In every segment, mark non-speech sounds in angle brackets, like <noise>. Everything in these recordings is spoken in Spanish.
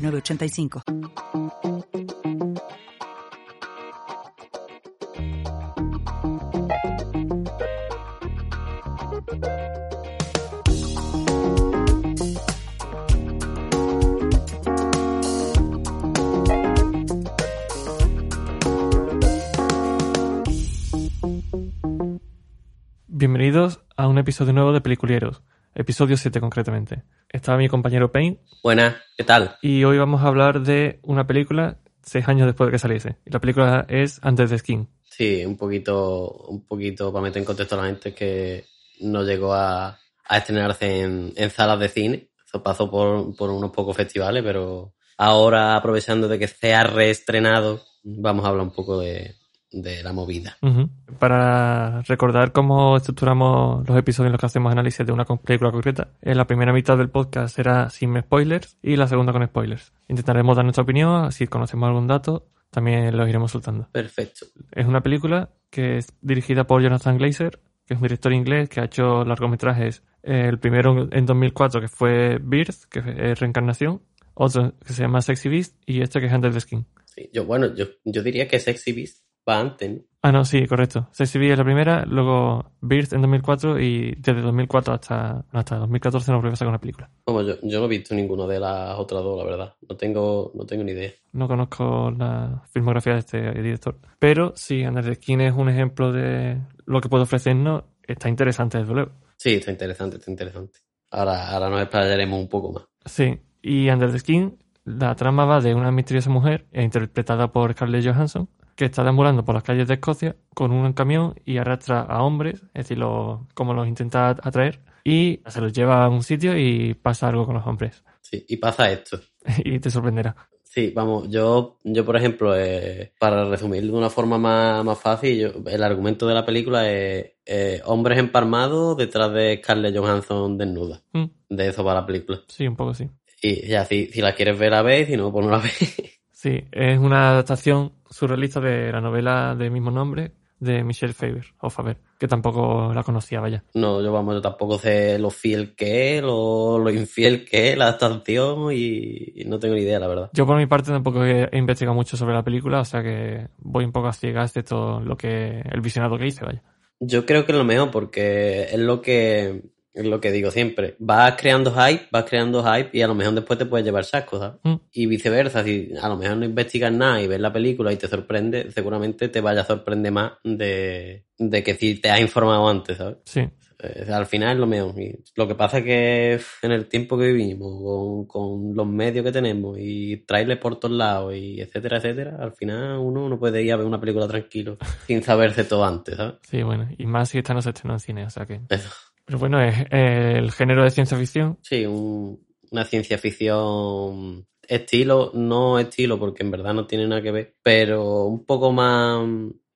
906985. Bienvenidos a un episodio nuevo de Peliculieros, episodio 7 concretamente. Estaba mi compañero Payne Buenas, ¿qué tal? y hoy vamos a hablar de una película seis años después de que saliese. Y la película es Antes de Skin. Sí, un poquito, un poquito para meter en contexto a la gente que no llegó a, a estrenarse en, en salas de cine. Eso pasó por, por unos pocos festivales, pero ahora aprovechando de que se ha reestrenado, vamos a hablar un poco de, de la movida. Para recordar cómo estructuramos los episodios en los que hacemos análisis de una película concreta, en la primera mitad del podcast será sin spoilers y la segunda con spoilers. Intentaremos dar nuestra opinión, si conocemos algún dato, también los iremos soltando. Perfecto. Es una película que es dirigida por Jonathan Glazer, que es un director inglés que ha hecho largometrajes. El primero en 2004 que fue Birth, que es Reencarnación, otro que se llama Sexy Beast y este que es Under the Skin. Sí, yo, bueno, yo, yo diría que Sexy Beast va antes, ¿no? Ah, no, sí, correcto. Beast es la primera, luego Birth en 2004 y desde 2004 hasta, no, hasta 2014 no volvió a sacar una película. Como yo, yo no he visto ninguna de las otras dos, la verdad. No tengo, no tengo ni idea. No conozco la filmografía de este director. Pero sí, Under the Skin es un ejemplo de lo que puede ofrecernos. Está interesante, desde luego. Sí, está interesante, está interesante. Ahora, ahora nos explayaremos un poco más. Sí, y Under the Skin, la trama va de una misteriosa mujer, eh, interpretada por Scarlett Johansson, que está deambulando por las calles de Escocia con un camión y arrastra a hombres, es decir, lo- como los intenta atraer, y se los lleva a un sitio y pasa algo con los hombres. Sí, y pasa esto. <laughs> y te sorprenderá. Sí, vamos, yo, yo por ejemplo, eh, para resumir de una forma más, más fácil, yo- el argumento de la película es eh, hombres empalmados detrás de Scarlett Johansson desnuda. Mm, De eso va la película. sí, un poco sí. Y ya, si, si la quieres ver, la ves, si no, pues no la <laughs> ves. Sí, es una adaptación surrealista de la novela de mismo nombre de Michelle Faber, o Faber, que tampoco la conocía, vaya. No, yo vamos, yo tampoco sé lo fiel que es, lo, lo infiel que es la adaptación y, y no tengo ni idea, la verdad. Yo por mi parte tampoco he, he investigado mucho sobre la película, o sea que voy un poco a ciegas de todo lo que el visionado que hice, vaya. Yo creo que es lo mejor porque es lo que es lo que digo siempre. Vas creando hype, vas creando hype y a lo mejor después te puedes llevar sacos, ¿sabes? Mm. Y viceversa, si a lo mejor no investigas nada y ves la película y te sorprende, seguramente te vaya a sorprender más de, de que si te has informado antes, ¿sabes? Sí, Eh, al final es lo. Y lo que pasa es que en el tiempo que vivimos, con, con los medios que tenemos y trailers por todos lados y etcétera, etcétera, al final uno no puede ir a ver una película tranquilo <laughs> sin saberse todo antes, ¿sabes? sí, bueno. Y más si esta no se estrenó en cine, o sea que... Eso. Pero bueno, es eh, el género de ciencia ficción. Sí, un- una ciencia ficción estilo, no estilo porque en verdad no tiene nada que ver, pero un poco más,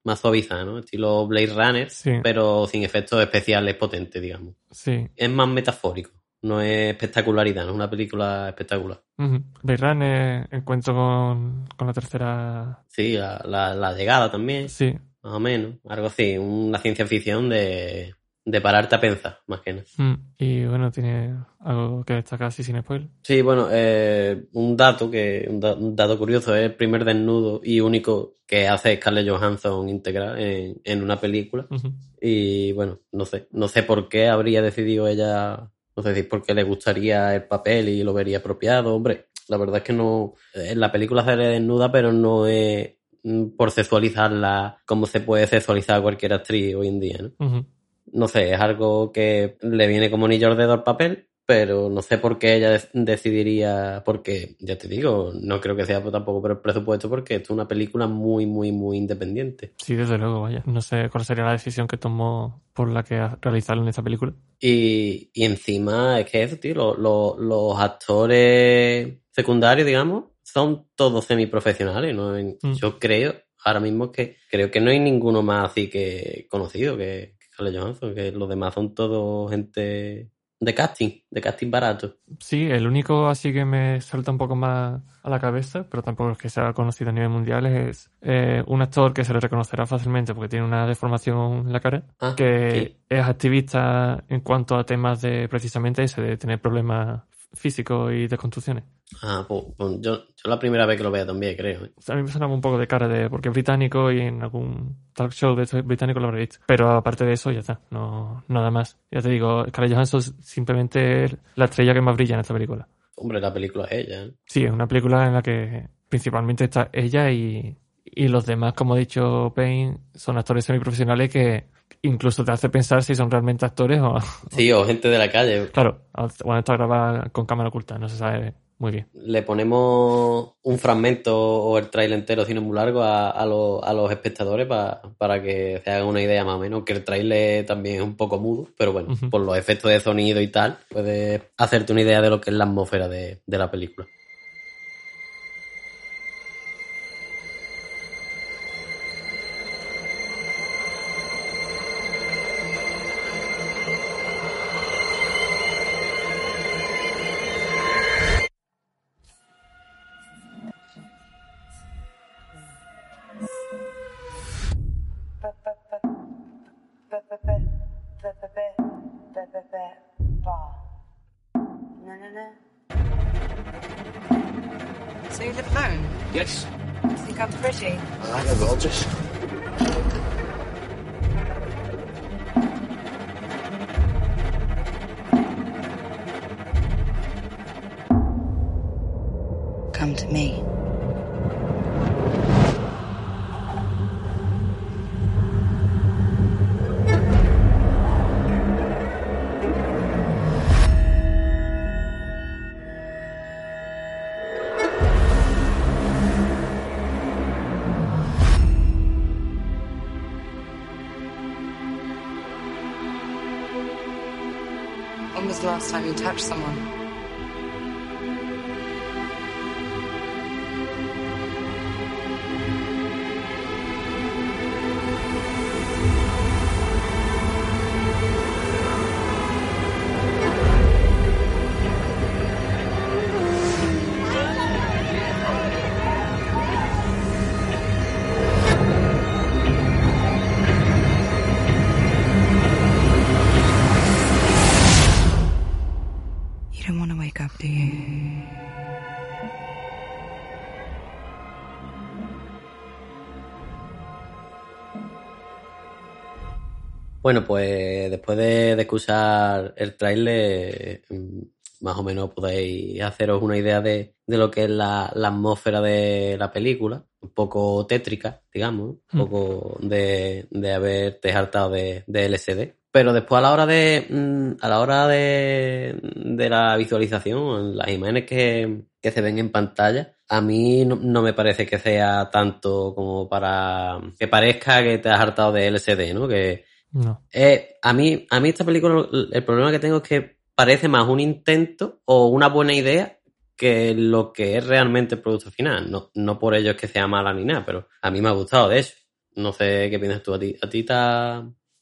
más suavizada, ¿no? Estilo Blade Runner, Sí. pero sin efectos especiales potentes, digamos. Sí. Es más metafórico, no es espectacularidad, no es una película espectacular. Blade Runner, encuentro con, con la tercera... Sí, la, la, la llegada también, Sí, más o menos, algo así, una ciencia ficción de, de pararte a pensar, más que nada. Mm. Y bueno, tiene algo que destacar así sin spoiler. Sí, bueno, eh, un dato que un, da- un dato curioso es el primer desnudo y único que hace Scarlett Johansson íntegra en, en una película. Y bueno, no sé, no sé por qué habría decidido ella, no sé si porque le gustaría el papel y lo vería apropiado. Hombre, la verdad es que no, en la película sale desnuda, pero no es mm, por sexualizarla como se puede sexualizar a cualquier actriz hoy en día, ¿no? No sé, es algo que le viene como anillo al dedo al papel, pero no sé por qué ella de- decidiría, porque ya te digo, no creo que sea tampoco por el presupuesto, porque esto es una película muy, muy, muy independiente. Sí, desde luego, vaya. No sé cuál sería la decisión que tomó por la que realizarlo en esta película. Y, y encima es que eso, tío, lo- lo- los actores secundarios, digamos, son todos semiprofesionales, ¿no? Mm. Yo creo, ahora mismo que creo que no hay ninguno más así que conocido que Scarlett Johansson, que los demás son todos gente de casting, de casting barato. Sí, el único así que me salta un poco más a la cabeza, pero tampoco es que sea conocido a nivel mundial, es eh, un actor que se le reconocerá fácilmente porque tiene una deformación en la cara, Ah, que sí. es activista en cuanto a temas de precisamente ese, de tener problemas físicos y de contusiones. Ah, pues, pues yo, yo la primera vez que lo veo también, creo. ¿eh? O sea, a mí me sonaba un poco de cara de porque es británico y en algún talk show de estos británico lo habré visto. Pero aparte de eso, ya está, no nada más. Ya te digo, Scarlett Johansson es simplemente la estrella que más brilla en esta película. Hombre, la película es ella. ¿eh? Sí, es una película en la que principalmente está ella y, y los demás, como ha dicho Payne, son actores semiprofesionales que incluso te hace pensar si son realmente actores o, Sí, o gente de la calle. claro, bueno, está grabada con cámara oculta, no se sabe muy bien. Le ponemos un fragmento o el trailer entero, sino muy largo, a, a, los, a los espectadores pa- para que se hagan una idea más o menos. Que el trailer también es un poco mudo, pero bueno, por los efectos de sonido y tal, puedes hacerte una idea de lo que es la atmósfera de, de la película. Last time you touched someone? Bueno, pues después de, de escuchar el tráiler, mm, más o menos podéis haceros una idea de, de lo que es la, la atmósfera de la película, un poco tétrica, digamos, un Mm. poco de, de haberte hartado de, de LSD. Pero después a la hora de mm, a la hora de, de la visualización, las imágenes que, que se ven en pantalla, a mí no, no me parece que sea tanto como para que parezca que te has hartado de LSD, ¿no? Que, No. eh, a mí, a mí esta película, el problema que tengo es que parece más un intento o una buena idea que lo que es realmente el producto final. No, no por ello es que sea mala ni nada, pero a mí me ha gustado de eso. No sé qué piensas tú a ti. ¿A ti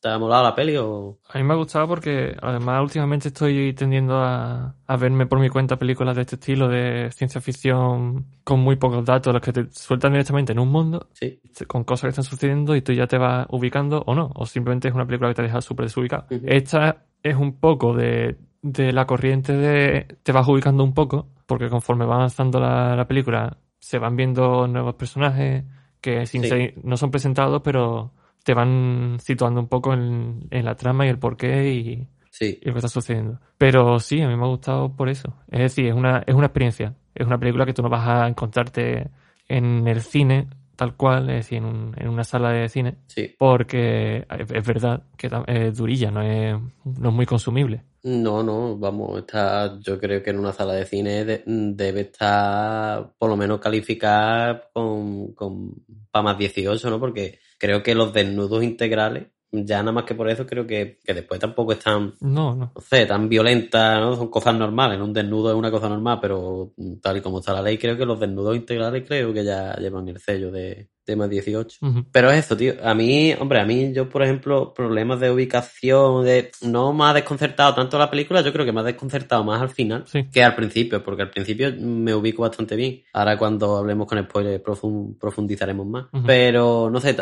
te ha molado la peli o...? A mí me ha gustado porque además últimamente estoy tendiendo a, a verme por mi cuenta películas de este estilo de ciencia ficción con muy pocos datos, los que te sueltan directamente en un mundo Sí. con cosas que están sucediendo y tú ya te vas ubicando o no, o simplemente es una película que te deja súper desubicado. Ujú. Esta es un poco de, de la corriente de te vas ubicando un poco, porque conforme va avanzando la, la película se van viendo nuevos personajes que sin Sí. ser- no son presentados, pero te van situando un poco en, en la trama y el porqué y, Sí. y lo que está sucediendo. Pero sí, a mí me ha gustado por eso. Es decir, es una, es una experiencia. Es una película que tú no vas a encontrarte en el cine tal cual, es decir, en, un- en una sala de cine, Sí. porque es, es verdad que es durilla, no es, no es muy consumible. No, no, vamos, está, yo creo que en una sala de cine de- debe estar por lo menos calificada con, con para más 18, ¿no? Porque creo que los desnudos integrales ya nada más que por eso creo que, que después tampoco es tan, No, no. no sé, tan violenta, ¿no? Son cosas normales, un desnudo es una cosa normal, pero tal y como está la ley, creo que los desnudos integrales creo que ya llevan el sello de, más 18. Ujú. Pero es eso, tío. A mí, hombre, a mí, yo, por ejemplo, problemas de ubicación, de no me ha desconcertado tanto la película, yo creo que me ha desconcertado más al final Sí. que al principio, porque al principio me ubico bastante bien. Ahora cuando hablemos con spoilers profun- profundizaremos más. Pero, no sé,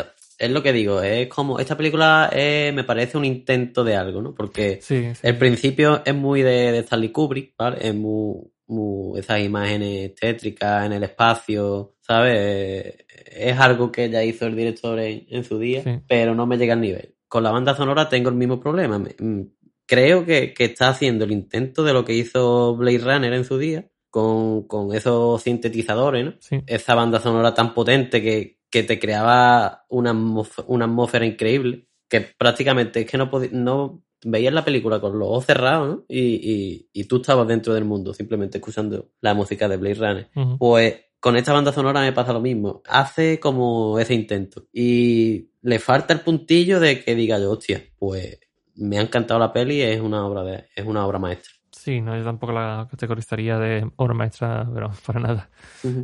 es lo que digo, es como, esta película eh, me parece un intento de algo, ¿no? Porque Sí, sí. el principio es muy de, de Stanley Kubrick, ¿vale? Es muy, muy esas imágenes tétricas en el espacio, ¿sabes? Es algo que ya hizo el director en, en su día, Sí. pero no me llega al nivel. Con la banda sonora tengo el mismo problema. Me- mm, creo que, que está haciendo el intento de lo que hizo Blade Runner en su día, con, con esos sintetizadores, ¿no? Sí. esa banda sonora tan potente que, que te creaba una, atmósfera- una atmósfera increíble, que prácticamente es que no, podi- no veías la película con los ojos cerrados, ¿no? Y, y, y tú estabas dentro del mundo, simplemente escuchando la música de Blade Runner. Pues con esta banda sonora me pasa lo mismo. Hace como ese intento. Y le falta el puntillo de que diga yo, hostia, pues me ha encantado la peli, es una obra de, es una obra maestra. Sí, no, yo tampoco la categorizaría de obra maestra, pero <laughs> para nada.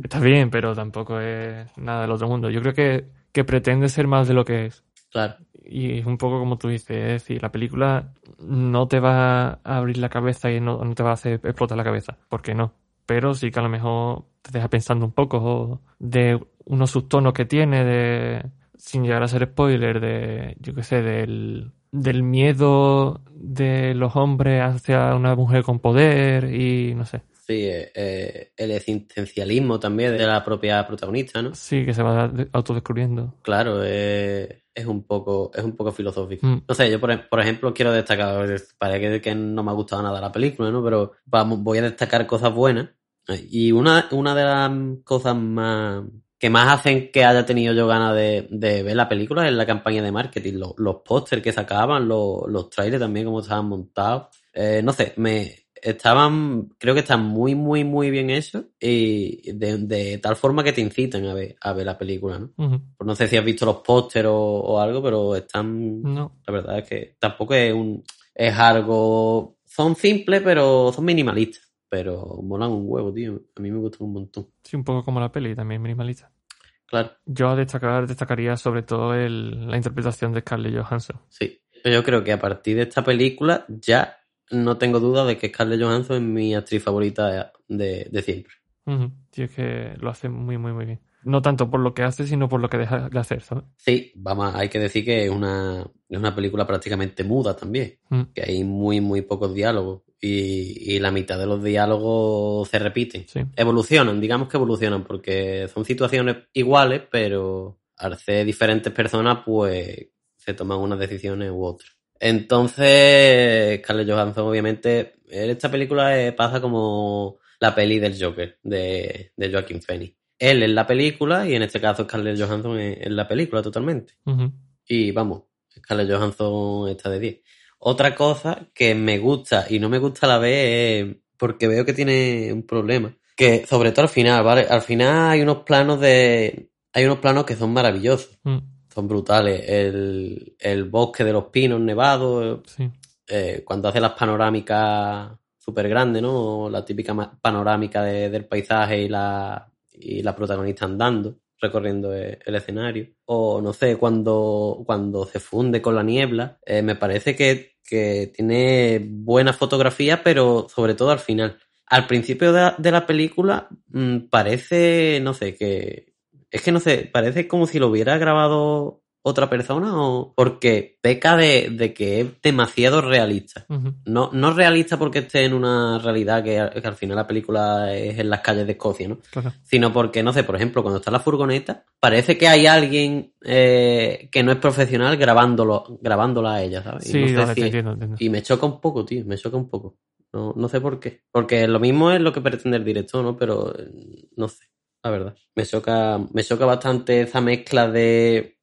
Está bien, pero tampoco es nada del otro mundo. Yo creo que, que pretende ser más de lo que es. Claro. Y es un poco como tú dices, es decir, la película no te va a abrir la cabeza y no, no te va a hacer explotar la cabeza, porque no. Pero sí que a lo mejor te deja pensando un poco de unos subtonos que tiene, de sin llegar a ser spoiler, de, yo qué sé, del, del miedo de los hombres hacia una mujer con poder y no sé. Sí, eh, eh, el existencialismo también de la propia protagonista, ¿no? Sí, que se va de- autodescubriendo. Claro, eh, es un poco, es un poco filosófico. Mm. No sé, yo por, por ejemplo quiero destacar, parece que, que no me ha gustado nada la película, ¿no? Pero vamos, voy a destacar cosas buenas. Y una, una de las cosas más que más hacen que haya tenido yo ganas de, de ver la película es la campaña de marketing, los, los pósters que sacaban, los, los trailers también, cómo estaban montados. Eh, no sé, me estaban, creo que están muy, muy, muy bien hechos y de, de tal forma que te incitan a ver, a ver la película, ¿no? Pues no sé si has visto los pósteres o, o algo, pero están. No. La verdad es que tampoco es un. Es algo. Son simples, pero son minimalistas. Pero molan un huevo, tío. A mí me gustan un montón. Sí, un poco como la peli, también minimalista. Claro, Yo a destacar, destacaría sobre todo el- la interpretación de Scarlett Johansson. sí. Yo creo que a partir de esta película ya no tengo duda de que Scarlett Johansson es mi actriz favorita de, de siempre. Ujú. Sí, es que lo hace muy, muy, muy bien. No tanto por lo que hace, sino por lo que deja de hacer, ¿sabes? Sí, vamos, hay que decir que es una, es una película prácticamente muda también. Mm. Que hay muy, muy pocos diálogos. Y, y la mitad de los diálogos se repiten. Sí. evolucionan, digamos que evolucionan, porque son situaciones iguales, pero al ser diferentes personas, pues se toman unas decisiones u otras. Entonces, Scarlett Johansson, obviamente, en esta película eh, pasa como la peli del Joker, de, de Joaquin Phoenix. Él en la película y en este caso Scarlett Johansson en, en la película totalmente. Y vamos, Scarlett Johansson está de 10. Otra cosa que me gusta y no me gusta a la vez es porque veo que tiene un problema. Que sobre todo al final, ¿vale? Al final hay unos planos de. Hay unos planos que son maravillosos. Mm. Son brutales. El, el bosque de los pinos nevados. Sí. eh, cuando hace las panorámicas súper grandes, ¿no? La típica panorámica de- del paisaje y la, y la protagonista andando, recorriendo e- el, escenario. O no sé, cuando, cuando se funde con la niebla, eh, me parece que, que tiene buena fotografía, pero sobre todo al final. Al principio de la, de la película mm, parece, no sé, que... Es que no sé, parece como si lo hubiera grabado otra persona o porque peca de, de que es demasiado realista. No, no realista porque esté en una realidad que, que al final la película es en las calles de Escocia, ¿no? Claro. Sino porque, no sé, por ejemplo, cuando está en la furgoneta, parece que hay alguien eh, que no es profesional grabándolo, grabándola a ella, ¿sabes? Y Sí, no sé si- te entiendo, entiendo. y me choca un poco, tío, me choca un poco. No, no sé por qué. Porque lo mismo es lo que pretende el director, ¿no? Pero eh, no sé, la verdad. Me choca, me choca bastante esa mezcla de,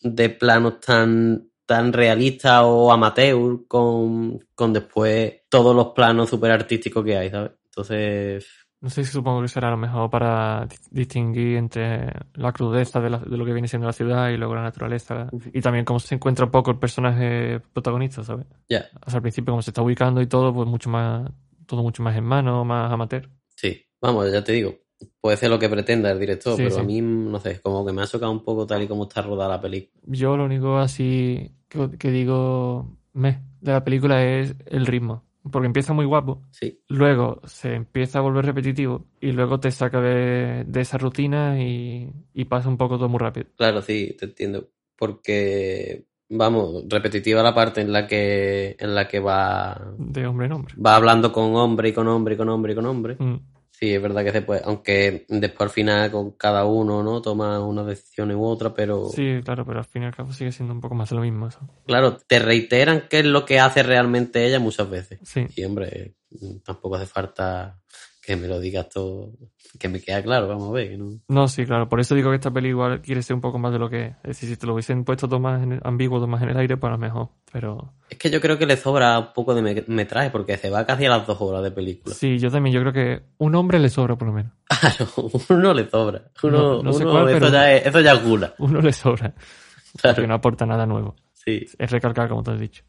de planos tan, tan realistas o amateur con, con después todos los planos súper artísticos que hay, ¿sabes? Entonces, No sé si supongo que será lo mejor para di- distinguir entre la crudeza de, la- de lo que viene siendo la ciudad y luego la naturaleza. Y también cómo se encuentra un poco el personaje protagonista, ¿sabes? Ya, O sea, al principio como se está ubicando y todo, pues mucho más, todo mucho más en mano, más amateur. sí. Vamos, ya te digo. Puede ser lo que pretenda el director, Sí, pero sí. a mí, no sé, como que me ha chocado un poco tal y como está rodada la película. Yo lo único así que, que digo me de la película es el ritmo. Porque empieza muy guapo, Sí, luego se empieza a volver repetitivo y luego te saca de, de esa rutina y, y pasa un poco todo muy rápido. claro, sí, te entiendo. Porque, vamos, repetitiva la parte en la que, en la que va, De hombre en hombre. va hablando con hombre y con hombre y con hombre y con hombre. Mm. Sí, es verdad que se puede, aunque después al final con cada uno, ¿no? Toma una decisión u otra, pero Sí, claro, pero al fin y al cabo sigue siendo un poco más de lo mismo eso. claro, te reiteran qué es lo que hace realmente ella muchas veces. Sí, Y hombre, tampoco hace falta que me lo digas todo, que me queda claro, vamos a ver, que no. no, sí, claro. Por eso digo que esta peli igual quiere ser un poco más de lo que es. Es decir, si te lo hubiesen puesto todo más en el- ambiguo, todo más en el aire, pues a lo mejor. Pero Es que yo creo que le sobra un poco de me- metraje, porque se va casi a las dos horas de película. sí, yo también, yo creo que un hombre le sobra por lo menos. <laughs> Claro, uno le sobra. Uno, No- no sé uno- cuál, eso, ya es, eso ya es gula. Uno le sobra. Claro. Porque no aporta nada nuevo. Sí. Es recalcar, como te he dicho.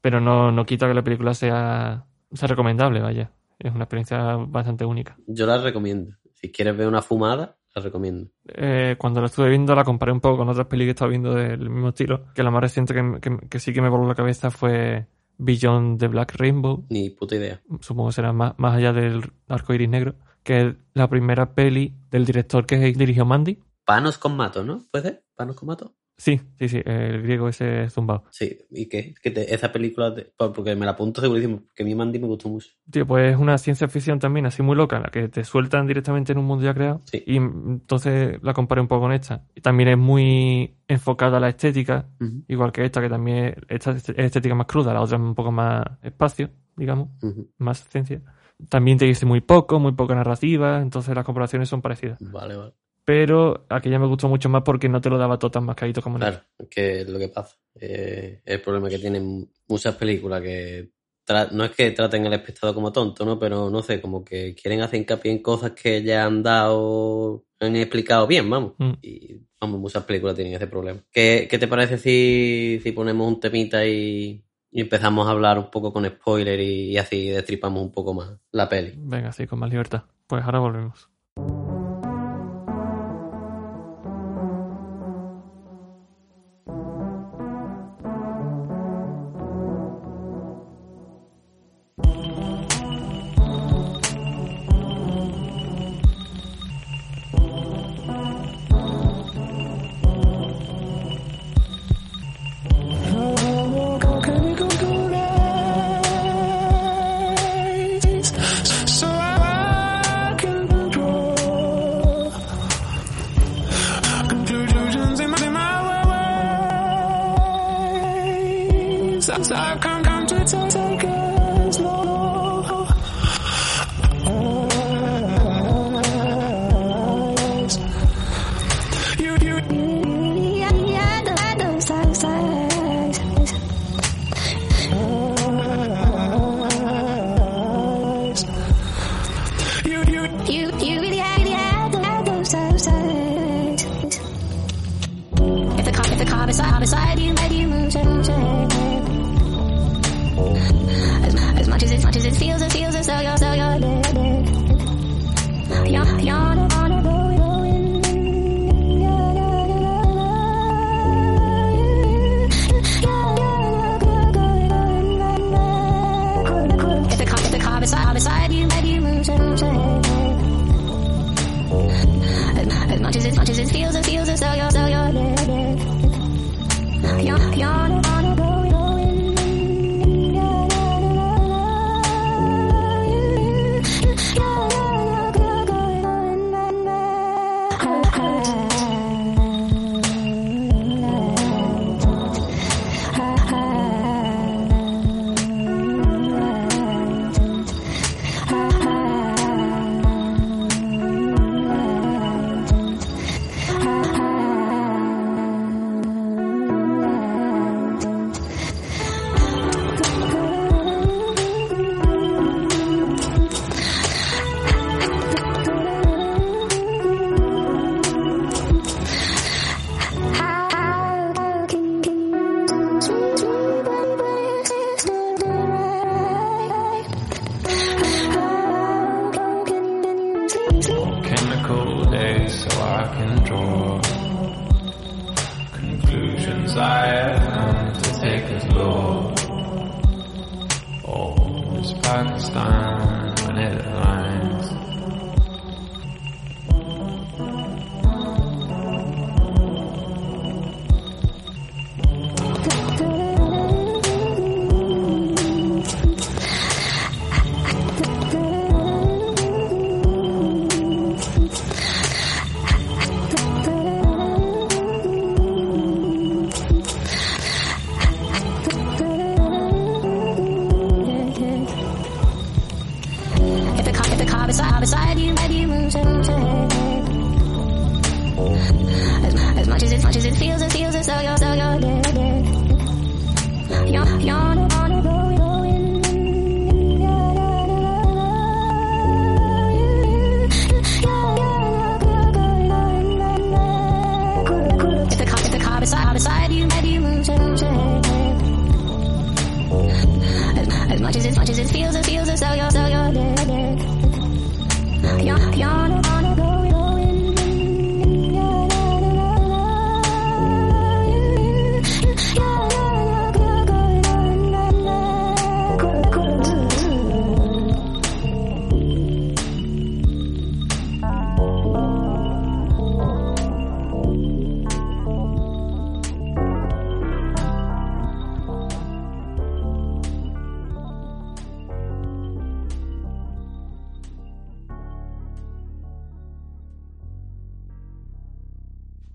Pero no, no quita que la película sea, sea recomendable, vaya. Es una experiencia bastante única. Yo la recomiendo. Si quieres ver una fumada, la recomiendo. Eh, cuando la estuve viendo la comparé un poco con otras pelis que estaba viendo del mismo estilo. Que la más reciente que, que- que sí que me voló la cabeza fue Beyond the Black Rainbow. Ni puta idea. Supongo que será más, más allá del arco iris negro. Que es la primera peli del director que dirigió Mandy. Panos con mato, ¿no? ¿Puede ser? ¿Panos con mato? Sí, sí, sí, el griego ese zumbao. Sí. ¿Y qué? Que te- esa película, te- porque me la apunto segurísimo, porque a mí Mandy me gustó mucho. Tío, pues es una ciencia ficción también así muy loca, en la que te sueltan directamente en un mundo ya creado. Sí. Y entonces la comparé un poco con esta. Y también es muy enfocada a la estética, igual que esta, que también es- esta es estética más cruda, la otra es un poco más espacio, digamos, más ciencia. También te dice muy poco, muy poca narrativa, entonces las comparaciones son parecidas. Vale, vale. Pero aquella me gustó mucho más porque no te lo daba todo tan mascadito como Claro, que es lo que pasa. Eh, el problema que tienen muchas películas que no es que traten al espectador como tonto, ¿no? Pero no sé, como que quieren hacer hincapié en cosas que ya han dado, han explicado bien, vamos. Mm. Y vamos, muchas películas tienen ese problema. ¿Qué, qué te parece si, si ponemos un temita y, y empezamos a hablar un poco con spoiler y, y así destripamos un poco más la peli? Venga, sí, con más libertad. Pues ahora volvemos.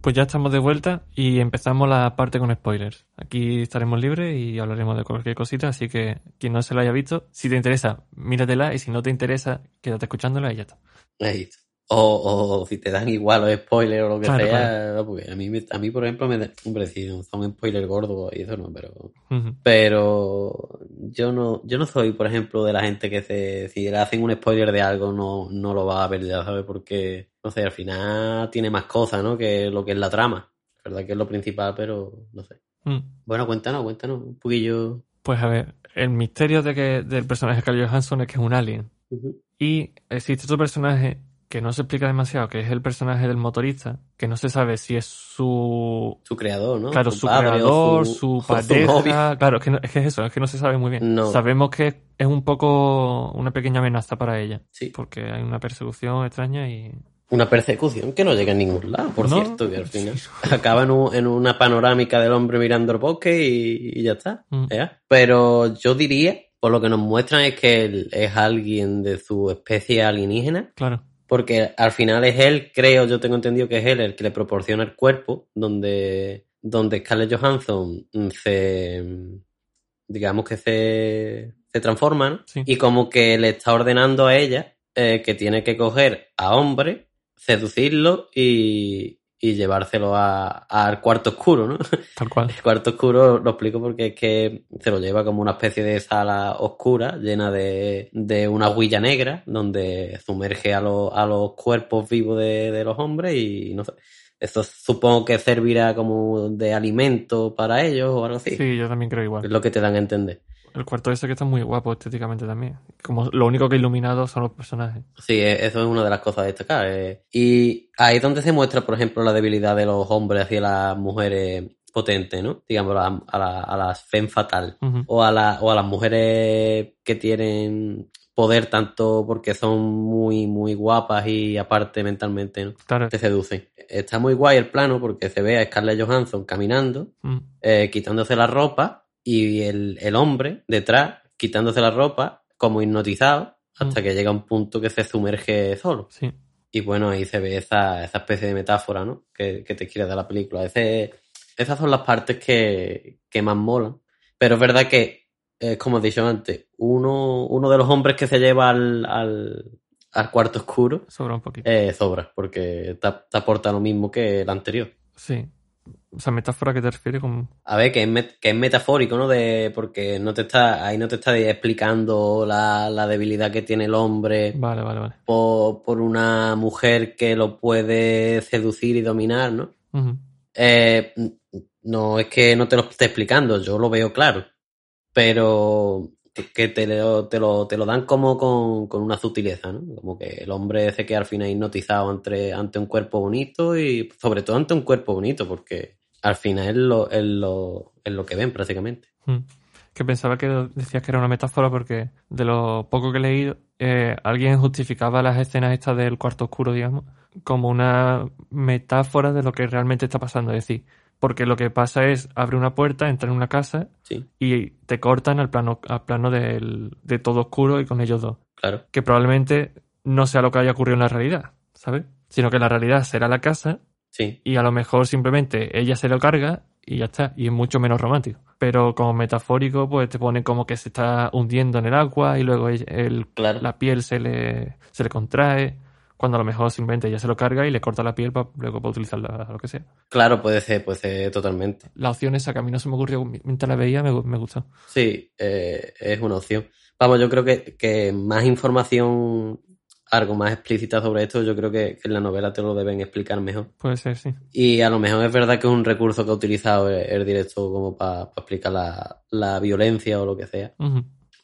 Pues ya estamos de vuelta y empezamos la parte con spoilers. Aquí estaremos libres y hablaremos de cualquier cosita, así que quien no se la haya visto, si te interesa, míratela y si no te interesa, quédate escuchándola y ya está. Ahí. O, o si te dan igual los spoilers o lo que Claro, sea, porque a mí, me- a mí, por ejemplo, me da- hombre, si son un spoiler gordo y eso no, pero pero yo no yo no soy, por ejemplo, de la gente que se si le hacen un spoiler de algo no, no lo va a ver ya, ¿sabes? Porque, no sé, al final tiene más cosas, ¿no? Que lo que es la trama. Verdad que es lo principal, pero no sé. Mm. Bueno, cuéntanos, cuéntanos un poquillo. Pues a ver, el misterio de que, del personaje Scarlett Johansson es que es un alien. Y existe otro personaje que no se explica demasiado, que es el personaje del motorista, que no se sabe si es su... Su creador, ¿no? Claro, su, padre o creador, su, o pareja. claro, es que, no- es que es eso, es que no se sabe muy bien. No. Sabemos que es un poco una pequeña amenaza para ella, Sí. porque hay una persecución extraña y... Una persecución que no llega a ningún lado, por No. cierto, que al final acaba en, un- en una panorámica del hombre mirando el bosque y, y ya está. Mm. ¿ya? Pero yo diría, por lo que nos muestran es que él es alguien de su especie alienígena, Claro, porque al final es él, creo, yo tengo entendido que es él el que le proporciona el cuerpo, donde, donde Scarlett Johansson mm, se, mm, digamos que se, se transforma, ¿no? Sí. Y como que le está ordenando a ella eh, que tiene que coger a hombre, seducirlo y, y llevárselo a- al cuarto oscuro, ¿no? <laughs> tal cual. El cuarto oscuro lo explico porque es que se lo lleva como una especie de sala oscura llena de, de una huilla negra donde sumerge a, los a los cuerpos vivos de, de los hombres y no sé. Eso supongo que servirá como de alimento para ellos o algo así. Sí, yo también creo Es igual. lo que te dan a entender. El cuarto ese que está muy guapo estéticamente también. Como lo único que iluminado son los personajes. Sí, e- eso es una de las cosas a destacar. eh. Y ahí es donde se muestra, por ejemplo, la debilidad de los hombres hacia las mujeres potentes, ¿no? Digamos, a, a, la- a las femme fatal. O a, la- o a las mujeres que tienen poder tanto porque son muy, muy guapas y aparte mentalmente, ¿no? Claro. Te seducen. Está muy guay el plano porque se ve a Scarlett Johansson caminando, Mm. eh, quitándose la ropa y el, el hombre detrás quitándose la ropa como hipnotizado hasta Mm. que llega un punto que se sumerge solo. Sí. Y bueno, ahí se ve esa, esa especie de metáfora, ¿no? Que, que te quiere dar la película. Ese, esas son las partes que, que más molan. Pero es verdad que, eh, como he dicho antes, uno, uno de los hombres que se lleva al, al, al cuarto oscuro Sobra un poquito. eh, sobra, porque te, te aporta lo mismo que el anterior. Sí. O sea, metáfora que te refiere con... A ver, que es, met- que es metafórico, ¿no? De, porque no te está, ahí no te está explicando la, la debilidad que tiene el hombre Vale, vale, vale. por, por una mujer que lo puede seducir y dominar, ¿no? Eh, no es que no te lo esté explicando, yo lo veo claro. Pero que te lo, te lo, te lo dan como con, con una sutileza, ¿no? Como que el hombre se queda al final hipnotizado ante, ante un cuerpo bonito y sobre todo ante un cuerpo bonito, porque al final es lo, es lo, es lo que ven prácticamente. Mm. Que pensaba que decías que era una metáfora porque de lo poco que he leído, eh, alguien justificaba las escenas estas del cuarto oscuro, digamos, como una metáfora de lo que realmente está pasando. Es decir, porque lo que pasa es, abre una puerta, entra en una casa Sí, y te cortan al plano, al plano del, de todo oscuro y con ellos dos. claro. Que probablemente no sea lo que haya ocurrido en la realidad, ¿sabes? Sino que la realidad será la casa Sí, y a lo mejor simplemente ella se lo carga y ya está, y es mucho menos romántico. Pero como metafórico, pues te pone como que se está hundiendo en el agua y luego el- el- claro. la piel se le, se le contrae, cuando a lo mejor simplemente ella se lo carga y le corta la piel para luego para utilizarla lo que sea. Claro, puede ser, puede ser totalmente. La opción esa que a mí no se me ocurrió mientras la veía me, me gustó. Sí, eh, es una opción. Vamos, yo creo que, que más información, algo más explícita sobre esto, yo creo que, en la novela te lo deben explicar mejor. Puede ser, sí. Y a lo mejor es verdad que es un recurso que ha utilizado el, el director como para explicar la, la violencia o lo que sea,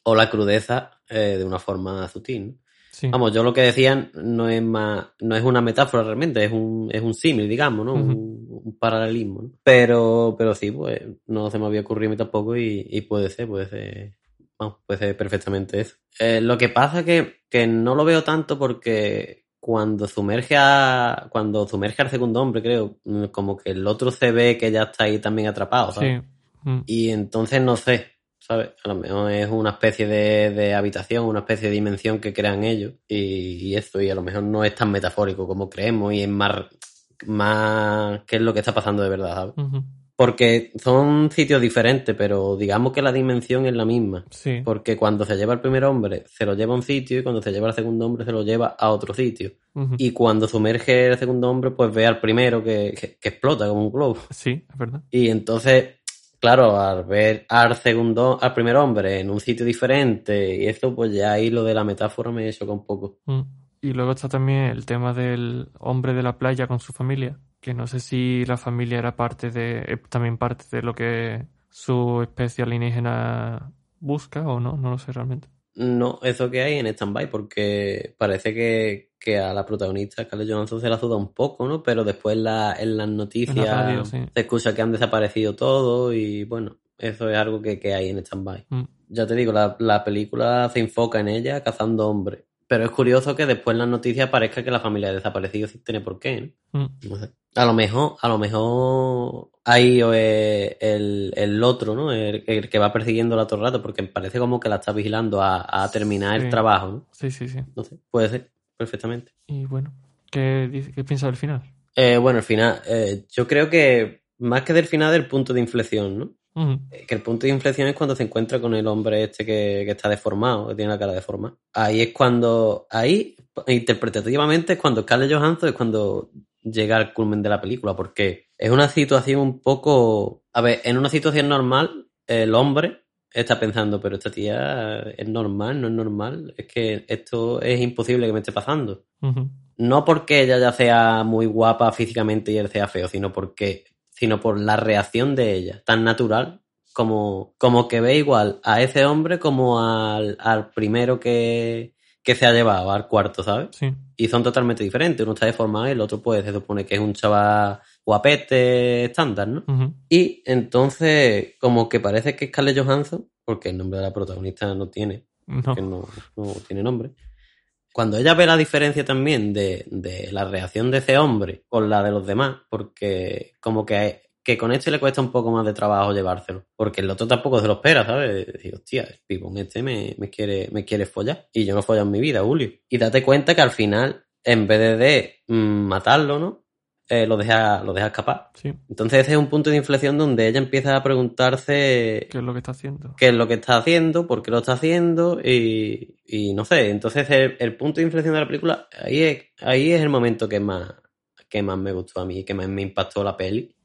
o la crudeza eh, de una forma sutil. ¿no? Sí. Vamos, yo lo que decían no es más, no es una metáfora realmente, es un, es un símil, digamos, ¿no? Un, un paralelismo, ¿no? Pero, pero sí, pues, no se me había ocurrido a mí tampoco y, y puede ser, puede ser, vamos, puede ser perfectamente eso. Eh, lo que pasa que, que no lo veo tanto porque cuando sumerge a, cuando sumerge al segundo hombre, creo, como que el otro se ve que ya está ahí también atrapado, ¿sabes? Sí. Mm. Y entonces no sé, ¿sabes? A lo mejor es una especie de, de habitación, una especie de dimensión que crean ellos y, y eso, y a lo mejor no es tan metafórico como creemos y es más, más qué es lo que está pasando de verdad, ¿sabes? Porque son sitios diferentes, pero digamos que la dimensión es la misma. Sí. Porque cuando se lleva al primer hombre, se lo lleva a un sitio y cuando se lleva al segundo hombre, se lo lleva a otro sitio. Y cuando sumerge el segundo hombre, pues ve al primero que, que- que explota como un globo. Sí, es verdad. Y entonces, claro, al ver al segundo, al primer hombre en un sitio diferente y eso, pues ya ahí lo de la metáfora me choca un poco. Mm. Y luego está también el tema del hombre de la playa con su familia, que no sé si la familia era parte de, eh, también parte de lo que su especie alienígena busca o no, no lo sé realmente. No, eso que hay en stand-by, porque parece que, que a la protagonista, Scarlett Johansson, se la suda un poco, ¿no? Pero después la, en las noticias En la radio, sí. se escucha que han desaparecido todos y bueno, eso es algo que, que hay en stand-by. Mm. Ya te digo, la, la película se enfoca en ella cazando hombres. Pero es curioso que después en las noticias parezca que la familia ha desaparecido sin tener por qué, ¿no? Mm. No sé. A lo mejor, a lo mejor ahí es el, el otro, ¿no? El, el que va persiguiéndola todo el rato, porque parece como que la está vigilando a, a terminar Sí. el trabajo, ¿no? Sí, sí, sí. No sé, puede ser, perfectamente. Y bueno, ¿qué, dice- qué piensas del final? Eh, bueno, el final, eh, yo creo que más que del final, del punto de inflexión, ¿no? Eh, Que el punto de inflexión es cuando se encuentra con el hombre este que, que está deformado, que tiene la cara deformada. Ahí es cuando, ahí, interpretativamente, es cuando Scarlett Johansson es cuando llega al culmen de la película, porque es una situación un poco, a ver, en una situación normal, el hombre está pensando, pero esta tía es normal, no es normal, es que esto es imposible que me esté pasando. No porque ella ya sea muy guapa físicamente y él sea feo, sino porque, sino por la reacción de ella, tan natural, como, como que ve igual a ese hombre como al, al primero que, que se ha llevado, al cuarto, ¿sabes? Sí. Y son totalmente diferentes. Uno está deformado y el otro, pues, se supone que es un chaval guapete estándar, ¿no? Y entonces, como que parece que Scarlett Johansson, porque el nombre de la protagonista no tiene, No. no, no tiene nombre. Cuando ella ve la diferencia también de, de la reacción de ese hombre con la de los demás, porque como que, que con este le cuesta un poco más de trabajo llevárselo, porque el otro tampoco se lo espera, ¿sabes? Digo, hostia, el pibón este me, me quiere, me quiere follar, y yo no follo en mi vida, Julio. Y date cuenta que al final, en vez de, de mm, matarlo, ¿no? Eh, lo deja, lo deja escapar. Sí. Entonces ese es un punto de inflexión donde ella empieza a preguntarse ¿Qué es lo que está haciendo? qué es lo que está haciendo, por qué lo está haciendo y, y no sé. Entonces el, el punto de inflexión de la película, ahí es, ahí es el momento que más, que más me gustó a mí, que más me impactó la peli,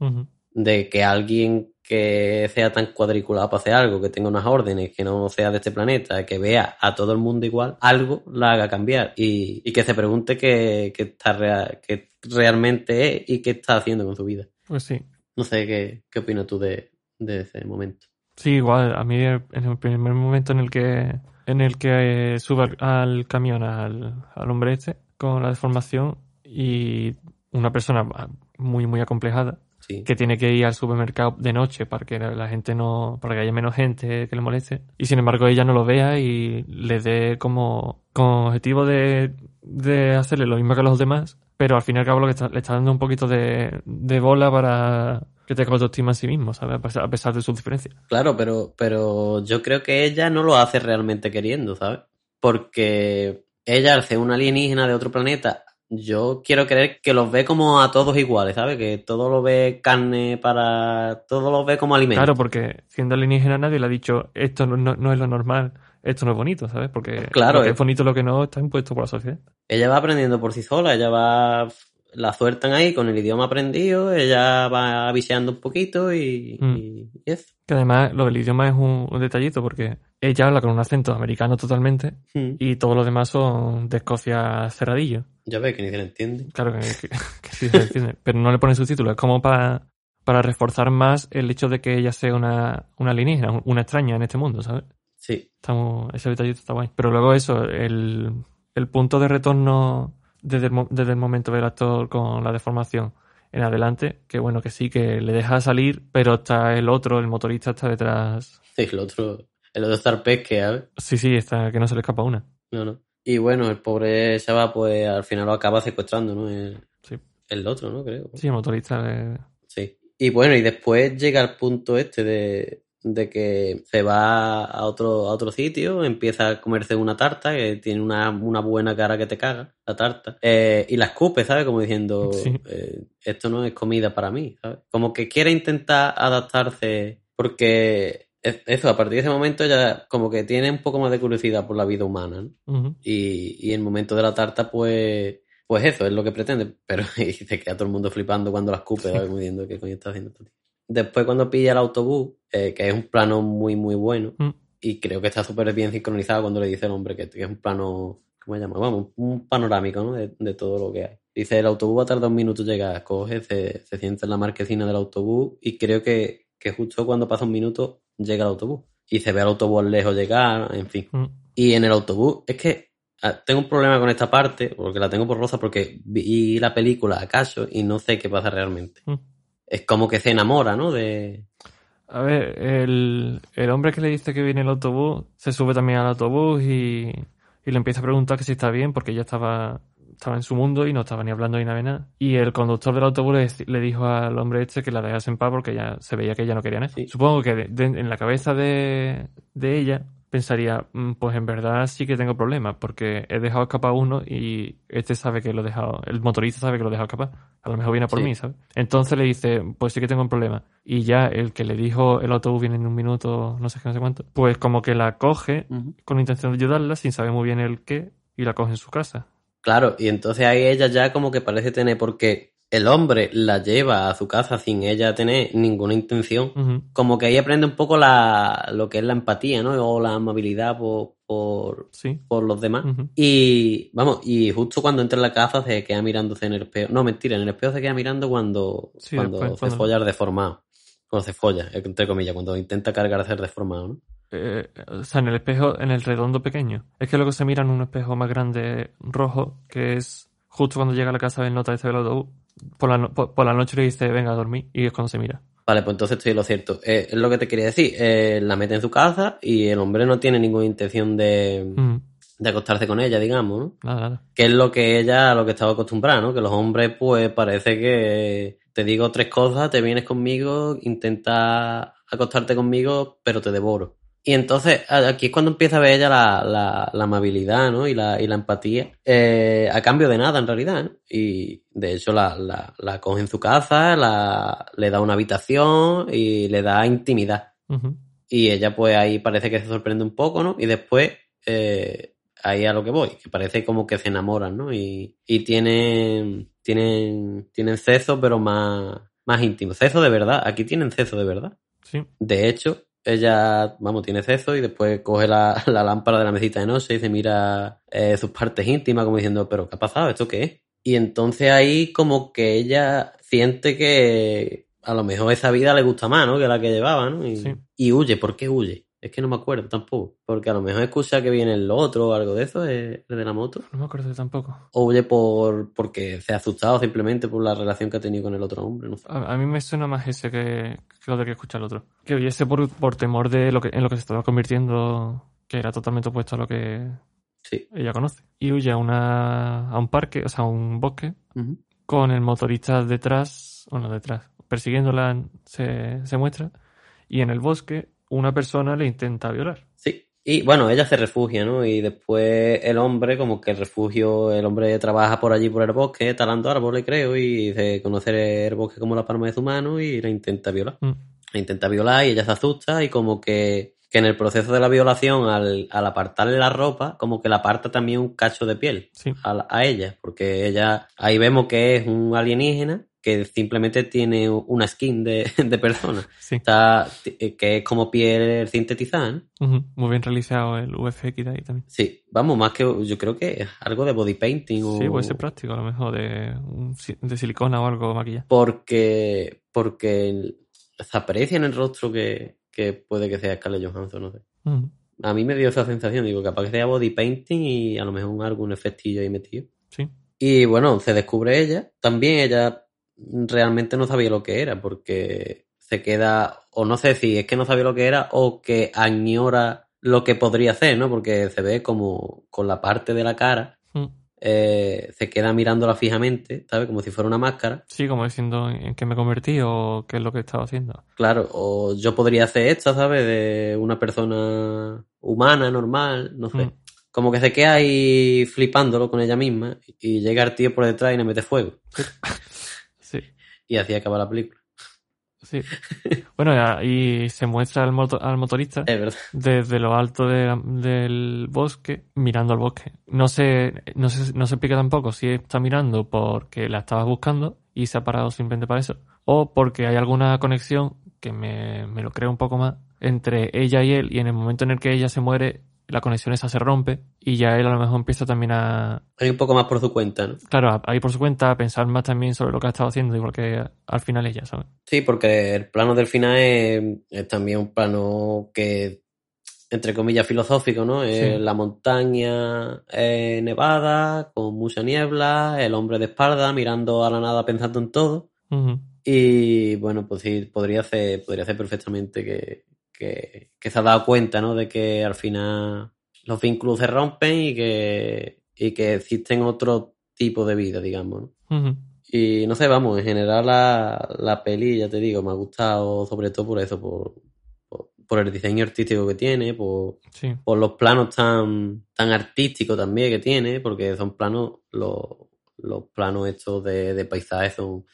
de que alguien que sea tan cuadriculado para hacer algo, que tenga unas órdenes, que no sea de este planeta, que vea a todo el mundo igual, algo la haga cambiar y, y que se pregunte qué, qué está rea- qué realmente es y qué está haciendo con su vida. Pues sí. No sé qué, qué opinas tú de, de ese momento. Sí, igual, a mí en el primer momento en el que en el que eh, sube al, al camión al, al hombre este con la deformación y una persona muy muy acomplejada Sí. que tiene que ir al supermercado de noche para que la gente no, para que haya menos gente que le moleste. Y sin embargo ella no lo vea y le dé como, con objetivo de, de hacerle lo mismo que a los demás, pero al fin y al cabo lo que está- le está dando un poquito de, de bola para que tenga autoestima en sí mismo, ¿sabes? A pesar, a pesar de sus diferencias. Claro, pero, pero yo creo que ella no lo hace realmente queriendo, ¿sabes? Porque ella, al ser una alienígena de otro planeta, yo quiero creer que los ve como a todos iguales, ¿sabes? Que todo lo ve carne para... Todo lo ve como alimento. Claro, porque siendo alienígena nadie le ha dicho esto no, no- no es lo normal, esto no es bonito, ¿sabes? Porque Claro, lo que eh. es bonito lo que no está impuesto por la sociedad. Ella va aprendiendo por sí sola, ella va... La sueltan ahí con el idioma aprendido, ella va aviseando un poquito y, Mm. y eso. Que además lo del idioma es un, un detallito porque ella habla con un acento americano totalmente Mm. y todos los demás son de Escocia cerradillo. Ya ves que ni se le entiende. Claro que, que- <laughs> que sí se entiende, pero no le ponen subtítulos. Es como para, para reforzar más el hecho de que ella sea una, una alienígena, un- una extraña en este mundo, ¿sabes? Sí, Estamos, ese detallito está guay. Pero luego eso, el, el punto de retorno desde el, desde el momento del actor con la deformación en adelante, que bueno, que sí, que le deja salir, pero está el otro, el motorista está detrás. sí, el otro... El otro Starpez que. Sí, sí, está, que no se le escapa una. No, no. Y bueno, el pobre chaval, pues al final lo acaba secuestrando, ¿no? El, Sí. el otro, ¿no? Creo. Sí, el motorista eh, Sí. Y bueno, y después llega el punto este de, de que se va a otro, a otro sitio, empieza a comerse una tarta que tiene una, una buena cara que te caga, la tarta, eh, y la escupe, ¿sabes? Como diciendo, <laughs> Sí. eh, esto no es comida para mí, ¿sabes? Como que quiere intentar adaptarse, porque es- eso, a partir de ese momento ya como que tiene un poco más de curiosidad por la vida humana, ¿no? Y, y el momento de la tarta, pues, pues eso es lo que pretende. Pero <laughs> y se queda todo el mundo flipando cuando la escupe, ¿sabes? Como diciendo qué coño está haciendo este tío. Después cuando pilla el autobús, eh, que es un plano muy, muy bueno, Mm. y creo que está súper bien sincronizado cuando le dice el hombre que, que es un plano, ¿cómo se llama? Vamos, un panorámico, ¿no? De, de todo lo que hay. Dice, el autobús va a tardar un minuto en llegar, coge, se, se sienta en la marquesina del autobús y creo que, que justo cuando pasa un minuto llega el autobús. Y se ve al autobús lejos llegar, en fin. Mm. Y en el autobús, es que ah, tengo un problema con esta parte, porque la tengo por rosa, porque vi la película acaso y no sé qué pasa realmente. Mm. Es como que se enamora, ¿no? De. A ver, el, el hombre que le dice que viene el autobús se sube también al autobús y, y le empieza a preguntar que si está bien porque ella estaba, estaba en su mundo y no estaba ni hablando ni nada. Y el conductor del autobús le, dijo al hombre este que la dejase en paz porque ya se veía que ella no quería nada. Sí. Supongo que de- de- en la cabeza de, de ella pensaría, "Mm, pues en verdad sí que tengo problemas porque he dejado escapar uno y este sabe que lo he dejado, el motorista sabe que lo he dejado escapar. A lo mejor viene por Sí. mí, ¿sabes? Entonces le dice, pues sí que tengo un problema. Y ya el que le dijo el autobús viene en un minuto, no sé qué, no sé cuánto, pues como que la coge con la intención de ayudarla sin saber muy bien el qué y la coge en su casa. Claro, y entonces ahí ella ya como que parece tener, porque el hombre la lleva a su casa sin ella tener ninguna intención. Como que ahí aprende un poco la, lo que es la empatía, ¿no? O la amabilidad por, por, Sí. por los demás. Y vamos, y justo cuando entra en la casa se queda mirándose en el espejo. No, mentira, en el espejo se queda mirando cuando, Sí, cuando después, se cuando- folla deformado. Cuando se folla, entre comillas, cuando intenta cargarse al deformado, ¿no? Eh, o sea, en el espejo, en el redondo pequeño. Es que luego se mira en un espejo más grande rojo, que es justo cuando llega a la casa del nota del autobús. Por la, por, por la noche le dice, venga a dormir, y es cuando se mira. Vale, pues entonces estoy en lo cierto. Eh, es lo que te quería decir. Eh, la mete en su casa y el hombre no tiene ninguna intención de, Ujú. de acostarse con ella, digamos, ¿no? Nada, nada. Que es lo que ella, a lo que estaba acostumbrada, ¿no? Que los hombres, pues, parece que te digo tres cosas, te vienes conmigo, intenta acostarte conmigo, pero te devoro. Y entonces, aquí es cuando empieza a ver ella la, la, la amabilidad, ¿no? Y la, y la empatía, eh, a cambio de nada, en realidad, ¿no? Y de hecho la, la, la coge en su casa, la, le da una habitación y le da intimidad. Y ella, pues ahí parece que se sorprende un poco, ¿no? Y después, eh, ahí a lo que voy, que parece como que se enamoran, ¿no? Y, y tienen, tienen, tienen sexo, pero más, más íntimo. Sexo de verdad, aquí tienen sexo de verdad. Sí. De hecho, ella, vamos, tiene sexo y después coge la, <laughs> la lámpara de la mesita de noche y se mira eh, sus partes íntimas como diciendo, pero ¿qué ha pasado? ¿Esto qué es? Y entonces ahí como que ella siente que, a lo mejor esa vida le gusta más, ¿no? Que la que llevaba, ¿no? Y, Sí. y huye, ¿por qué huye? Es que no me acuerdo tampoco. Porque a lo mejor escucha que viene el otro o algo de eso, el el de la moto. No me acuerdo tampoco. O huye por porque se ha asustado simplemente por la relación que ha tenido con el otro hombre, no sé. A, a mí me suena más ese que, que lo de que escucha el otro. Que huyese por, por temor de lo que, en lo que se estaba convirtiendo, que era totalmente opuesto a lo que Sí. ella conoce. Y huye a, una, a un parque, o sea, a un bosque, con el motorista detrás, bueno, detrás, persiguiéndola, se, se muestra, y en el bosque una persona le intenta violar. Sí. Y bueno, ella se refugia, ¿no? Y después el hombre, como que el refugio, el hombre trabaja por allí por el bosque, talando árboles, creo, y dice conocer el bosque como la palma de su mano y la intenta violar. Mm, La intenta violar y ella se asusta y como que, que en el proceso de la violación, al, al apartarle la ropa, como que le aparta también un cacho de piel sí, a ella, porque ella, ahí vemos que es un alienígena que simplemente tiene una skin de, <laughs> de persona. sí. Está, que es como piel sintetizada, Muy bien realizado el VFX de ahí también. Sí, vamos, más que yo creo que algo de body painting o... Sí, puede ser práctico, a lo mejor de, de silicona o algo maquillado. Porque, porque se aprecia en el rostro que, que puede que sea Scarlett Johansson, no sé. A mí me dio esa sensación, digo, capaz que sea body painting y a lo mejor un- algún efectillo ahí metido. Sí, Y bueno, se descubre ella. También ella realmente no sabía lo que era, porque se queda, o no sé si es que no sabía lo que era o que añora lo que podría ser, ¿no? Porque se ve como con la parte de la cara, Mm. eh, se queda mirándola fijamente, ¿sabes? Como si fuera una máscara. sí, como diciendo en qué me convertí o qué es lo que estaba haciendo. Claro, o yo podría hacer esta, ¿sabes? De una persona humana, normal, no sé. Mm. Como que se queda ahí flipándolo con ella misma y llega el tío por detrás y le mete fuego. <laughs> Y así acaba la película. sí. Bueno, y se muestra al, moto- al motorista desde lo alto de del bosque, mirando al bosque. No se, no, se, no se explica tampoco si está mirando porque la estaba buscando y se ha parado simplemente para eso, o porque hay alguna conexión que me, me lo creo un poco más entre ella y él, y en el momento en el que ella se muere, la conexión esa se rompe y ya él a lo mejor empieza también a, Hay un poco más por su cuenta, ¿no? claro, a, a ir por su cuenta, a pensar más también sobre lo que ha estado haciendo, igual que al final ella, ¿sabes? Sí, porque el plano del final es, es también un plano que, entre comillas, filosófico, ¿no? Es la montaña eh, nevada, con mucha niebla, el hombre de espalda mirando a la nada pensando en todo. Y bueno, pues sí, podría ser, podría ser perfectamente que, que, que se ha dado cuenta, ¿no? De que al final los vínculos se rompen y que, y que existen otro tipo de vida, digamos. Y no sé, vamos, en general la, la peli, ya te digo, me ha gustado sobre todo por eso, por, por, por el diseño artístico que tiene, por, Sí. por los planos tan, tan artísticos también que tiene, porque son planos, los, los planos estos de, de paisajes son,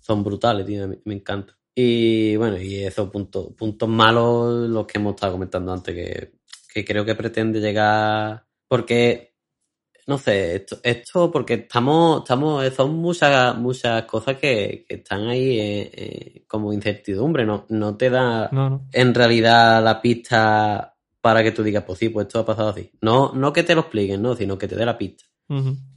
son brutales, tío, me, me encanta. Y bueno, y esos puntos, puntos malos, los que hemos estado comentando antes, que, que creo que pretende llegar, porque, no sé, esto, esto porque estamos, estamos, son muchas, muchas cosas que, que están ahí eh, eh, como incertidumbre, no, no te da No, no. en realidad la pista para que tú digas, pues sí, pues esto ha pasado así. No, no que te lo expliquen, no, sino que te dé la pista.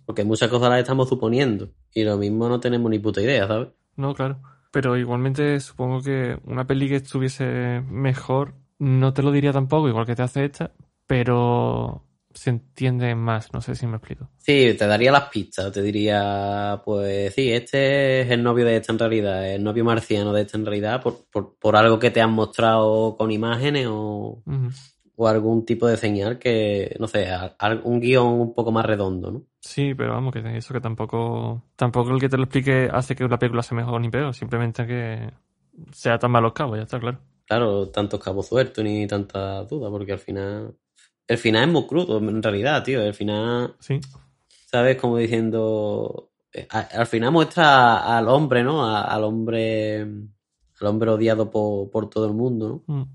Porque muchas cosas las estamos suponiendo. Y lo mismo no tenemos ni puta idea, ¿sabes? No, claro. Pero igualmente supongo que una peli que estuviese mejor, no te lo diría tampoco, igual que te hace esta, pero se entiende más, no sé si me explico. Sí, te daría las pistas. Te diría, pues sí, este es el novio de esta en realidad, el novio marciano de esta en realidad, por, por, por algo que te han mostrado con imágenes o, o algún tipo de señal que, no sé, a- a- un guion un poco más redondo, ¿no? Sí, pero vamos, que eso que tampoco, tampoco el que te lo explique hace que la película sea mejor ni peor, simplemente que sea tan malos cabos, ya está claro. claro, tantos cabos sueltos ni tanta duda, porque al final. El final es muy crudo, en realidad, tío. El final, Sí, ¿sabes? Como diciendo. eh, Al final muestra al hombre, ¿no? Al hombre. Al hombre odiado por, por todo el mundo, ¿no? Mm.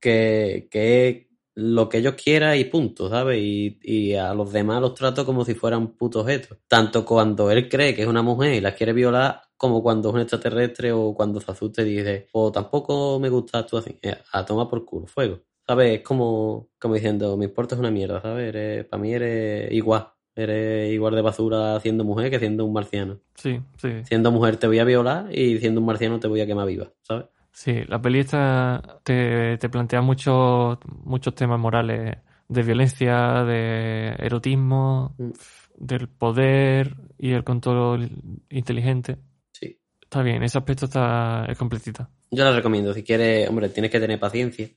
Que, que lo que ellos quieran y punto, ¿sabes? Y, y a los demás los trato como si fueran putos objetos. Tanto cuando él cree que es una mujer y la quiere violar, como cuando es un extraterrestre o cuando se asusta y dice, o tampoco me gusta tú así, Eh, a tomar por culo, fuego. ¿Sabes? Es como, como diciendo, me importa es una mierda, ¿sabes? Eres- para mí eres igual. Eres igual de basura siendo mujer que siendo un marciano. Sí, sí. Siendo mujer te voy a violar y siendo un marciano te voy a quemar viva, ¿sabes? Sí, la peli esta te, te plantea muchos, muchos temas morales de violencia, de erotismo, Mm. del poder y el control inteligente. Sí. Está bien, ese aspecto está es completita. Yo la recomiendo. Si quieres, hombre, tienes que tener paciencia.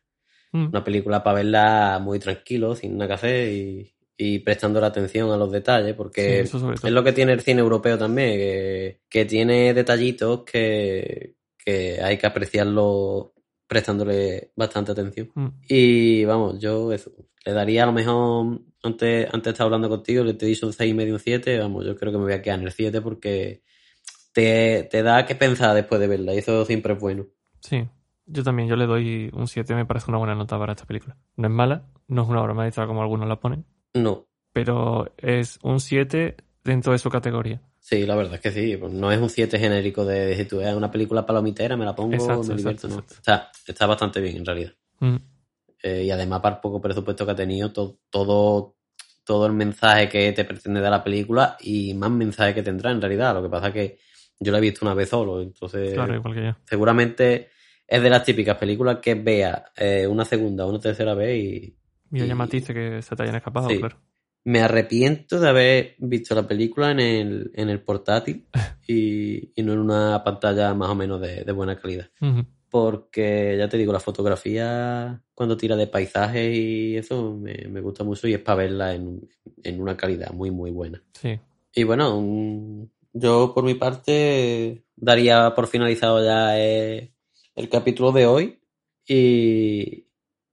Mm, Una película para verla muy tranquilo, sin nada que hacer y, y prestando la atención a los detalles, porque es lo que tiene el cine europeo también, que, que tiene detallitos que, que hay que apreciarlo prestándole bastante atención. Mm, Y vamos, yo eso, le daría a lo mejor, antes, antes estaba hablando contigo, le te di un 6 y medio, un 7, vamos, yo creo que me voy a quedar en el 7 porque te, te da que pensar después de verla y eso siempre es bueno. sí, yo también, yo le doy un 7, me parece una buena nota para esta película. No es mala, no es una obra maestra como algunos la ponen, No, pero es un 7 dentro de su categoría. Sí, la verdad es que sí. pues No es un 7 genérico de, si tú es una película palomitera, me la pongo, Exacto, me divierto. exacto, ¿no? exacto. Está, está bastante bien, en realidad. Mm, Eh, y además, para el poco presupuesto que ha tenido, to- todo, todo el mensaje que te pretende dar la película y más mensaje que tendrá, en realidad. Lo que pasa es que yo la he visto una vez solo, entonces claro, igual que yo. seguramente es de las típicas películas que vea eh, una segunda o una tercera vez y, Mira, Y- ya matice que se te hayan escapado, Sí. claro. Me arrepiento de haber visto la película en el, en el portátil <laughs> y, y no en una pantalla más o menos de, de buena calidad. Porque ya te digo, la fotografía cuando tira de paisajes y eso me, me gusta mucho y es para verla en, en una calidad muy, muy buena. Sí, Y bueno, yo por mi parte daría por finalizado ya eh, el capítulo de hoy y,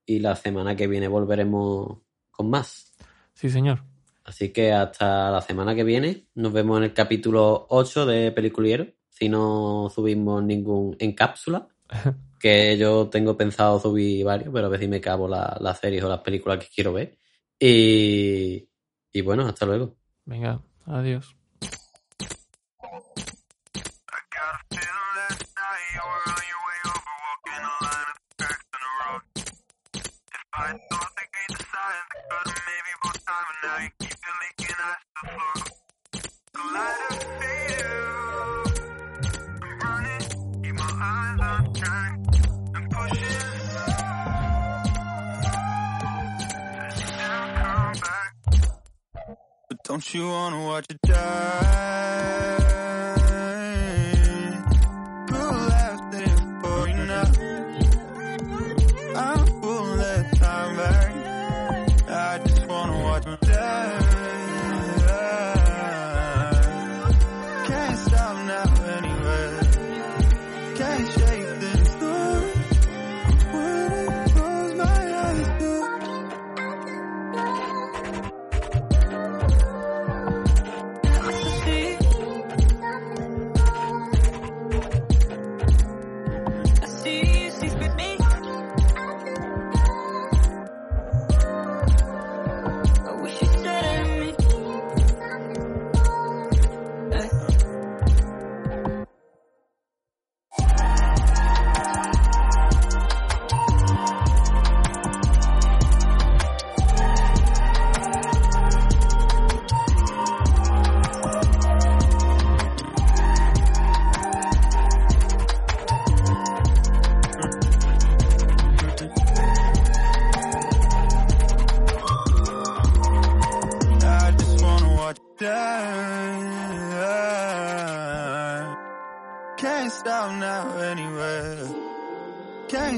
y la semana que viene volveremos con más. Sí, señor. Así que hasta la semana que viene nos vemos en el capítulo 8 de Peliculiero, si no subimos ningún en cápsula, <laughs> que yo tengo pensado subir varios, pero a ver si me cabo la- las series o las películas que quiero ver. Y, y bueno, hasta luego. Venga, adiós. <laughs> you wanna watch it die?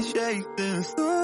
shake this.